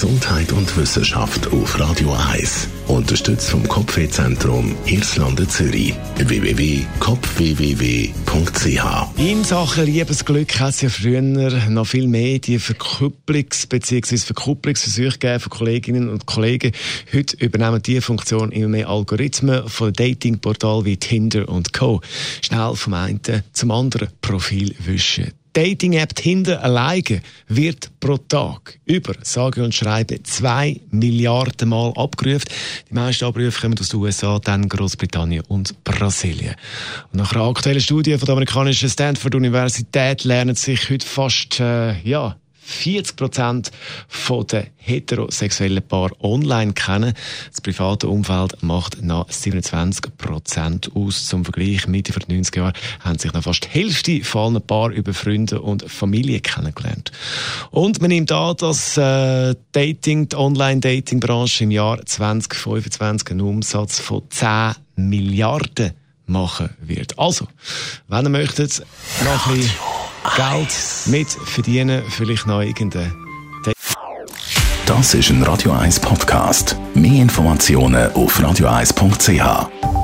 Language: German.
Gesundheit und Wissenschaft auf Radio 1. Unterstützt vom Kopfwehzentrum Irlande Zürich. www.kopfwww.ch In Sachen Liebesglück hat es ja früher noch viel mehr die Verkupplungs- bzw. Verkupplungsversuche von Kolleginnen und Kollegen. Heute übernehmen diese Funktion immer mehr Algorithmen von Datingportalen wie Tinder und Co. Schnell vom einen zum anderen Profil wischen. Dating-App Tinder alleine wird pro Tag über, sage und schreibe, zwei Milliarden Mal abgerufen. Die meisten Abrufe kommen aus den USA, dann Großbritannien und Brasilien. Und nach einer aktuellen Studie von der amerikanischen Stanford-Universität lernen sich heute fast, äh, ja, 40 Prozent der heterosexuellen Paare online kennen. Das private Umfeld macht noch 27 Prozent aus. Zum Vergleich, Mitte der 90er Jahre haben sich noch fast die Hälfte von allen Paaren über Freunde und Familie kennengelernt. Und man nimmt an, dass äh, Dating, die Online-Dating-Branche im Jahr 2025 einen Umsatz von 10 Milliarden machen wird. Also, wenn ihr möchtet, noch ein bisschen Geld mit verdienen, vielleicht noch irgendeine Das ist ein Radio 1 Podcast. Mehr Informationen auf radio1.ch.